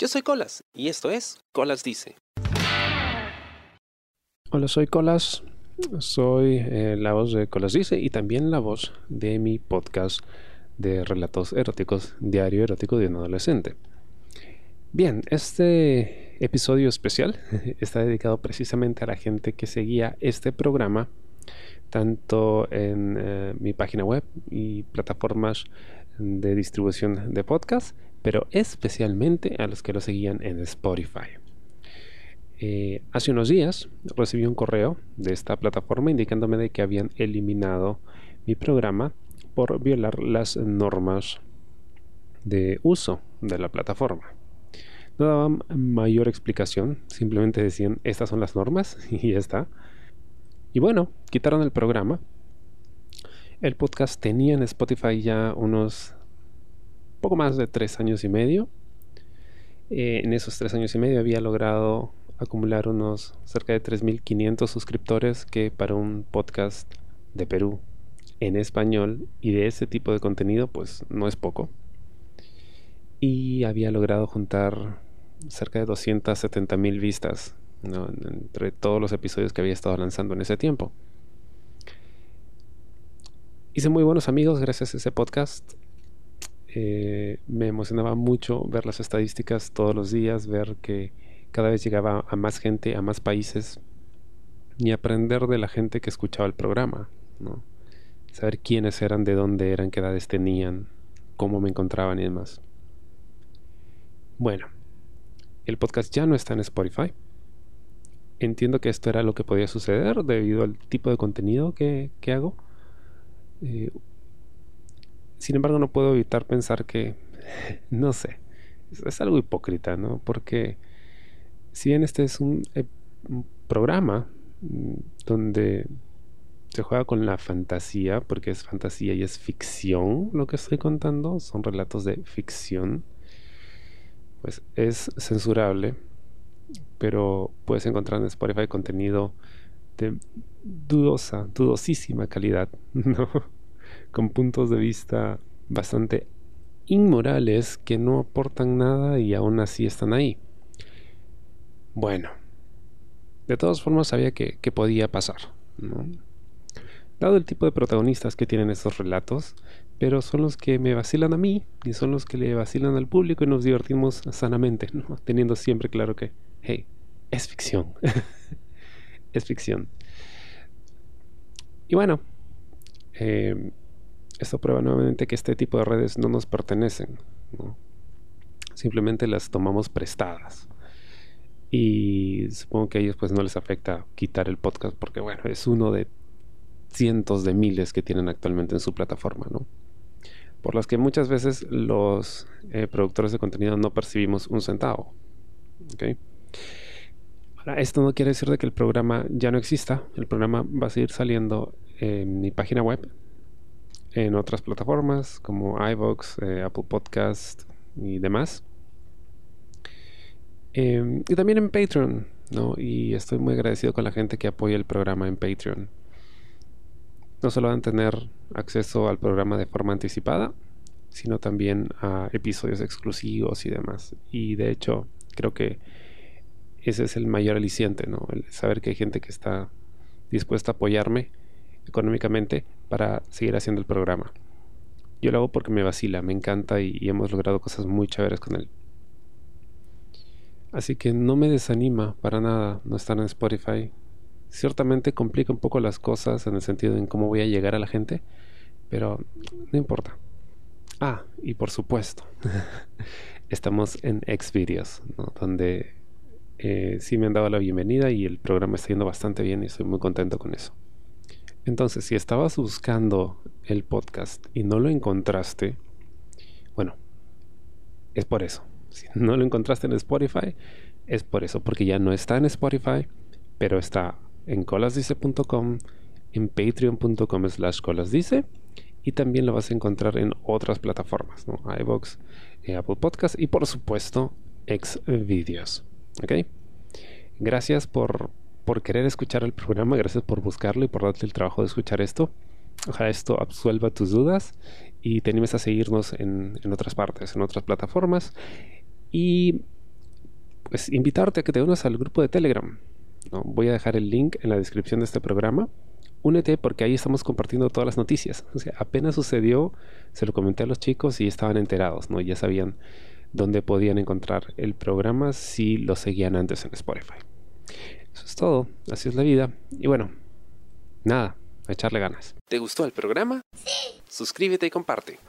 Yo soy Colas y esto es Colas Dice. Hola, soy Colas. Soy eh, la voz de Colas Dice y también la voz de mi podcast de relatos eróticos, Diario Erótico de un Adolescente. Bien, este episodio especial está dedicado precisamente a la gente que seguía este programa tanto en eh, mi página web y plataformas de distribución de podcast, pero especialmente a los que lo seguían en Spotify. Eh, hace unos días recibí un correo de esta plataforma indicándome de que habían eliminado mi programa por violar las normas de uso de la plataforma. No daban mayor explicación, simplemente decían estas son las normas y ya está. Y bueno, quitaron el programa. El podcast tenía en Spotify ya unos poco más de tres años y medio. Eh, en esos tres años y medio había logrado acumular unos cerca de 3.500 suscriptores que para un podcast de Perú en español y de ese tipo de contenido pues no es poco. Y había logrado juntar cerca de 270.000 vistas entre todos los episodios que había estado lanzando en ese tiempo. Hice muy buenos amigos gracias a ese podcast. Eh, me emocionaba mucho ver las estadísticas todos los días, ver que cada vez llegaba a más gente, a más países y aprender de la gente que escuchaba el programa, saber quiénes eran, de dónde eran, qué edades tenían, cómo me encontraban y demás. Bueno, el podcast ya no está en Spotify entiendo que esto era lo que podía suceder debido al tipo de contenido que, hago. Eh, sin embargo, no puedo evitar pensar que, no sé, es, algo hipócrita, ¿no? Porque si bien este es un, un programa mm, donde se juega con la fantasía, porque es fantasía y es ficción lo que estoy contando, son relatos de ficción, pues es censurable pero puedes encontrar en Spotify contenido de dudosa, dudosísima calidad, ¿no? Con puntos de vista bastante inmorales que no aportan nada y aún así están ahí. Bueno, de todas formas sabía que, podía pasar, ¿no? Dado el tipo de protagonistas que tienen estos relatos, pero son los que me vacilan a mí y son los que le vacilan al público y nos divertimos sanamente, ¿no? teniendo siempre claro que hey, es ficción. es ficción. Y bueno, eh, esto prueba nuevamente que este tipo de redes no nos pertenecen. Simplemente las tomamos prestadas. Y supongo que a ellos pues no les afecta quitar el podcast porque bueno, es uno de cientos de miles que tienen actualmente en su plataforma, ¿no? Por las que muchas veces los eh, productores de contenido no percibimos un centavo. Ahora, esto no quiere decir de que el programa ya no exista. El programa va a seguir saliendo en mi página web, en otras plataformas como iVoox, eh, Apple Podcast y demás. Em, y también en Patreon, ¿no? Y estoy muy agradecido con la gente que apoya el programa en Patreon. No solo van a tener acceso al programa de forma anticipada, sino también a episodios exclusivos y demás. Y de hecho, creo que ese es el mayor aliciente, ¿no? El saber que hay gente que está dispuesta a apoyarme económicamente para seguir haciendo el programa. Yo lo hago porque me vacila, me encanta y, hemos logrado cosas muy chéveres con él. Así que no me desanima para nada no estar en Spotify. Ciertamente complica un poco las cosas en el sentido en cómo voy a llegar a la gente, pero no importa. Ah, y por supuesto, estamos en Xvideos, ¿no? donde eh, sí me han dado la bienvenida y el programa está yendo bastante bien y estoy muy contento con eso. Entonces, si estabas buscando el podcast y no lo encontraste, bueno, es por eso. Si no lo encontraste en Spotify, es por eso, porque ya no está en Spotify, pero está en colasdice.com, en patreon.com slash colasdice y también lo vas a encontrar en otras plataformas, ¿no? iVoox, eh, Apple Podcast y por supuesto Xvideos. ¿Ok? Gracias por, por querer escuchar el programa, gracias por buscarlo y por darte el trabajo de escuchar esto. Ojalá esto absuelva tus dudas y te animes a seguirnos en, otras partes, en otras plataformas. Y pues invitarte a que te unas al grupo de Telegram. Voy a dejar el link en la descripción de este programa. Únete porque ahí estamos compartiendo todas las noticias. O sea, apenas sucedió, se lo comenté a los chicos y estaban enterados, ¿no? Ya sabían dónde podían encontrar el programa si lo seguían antes en Spotify. Eso es todo, así es la vida. Y bueno, nada, a echarle ganas. ¿Te gustó el programa? Sí. Suscríbete y comparte.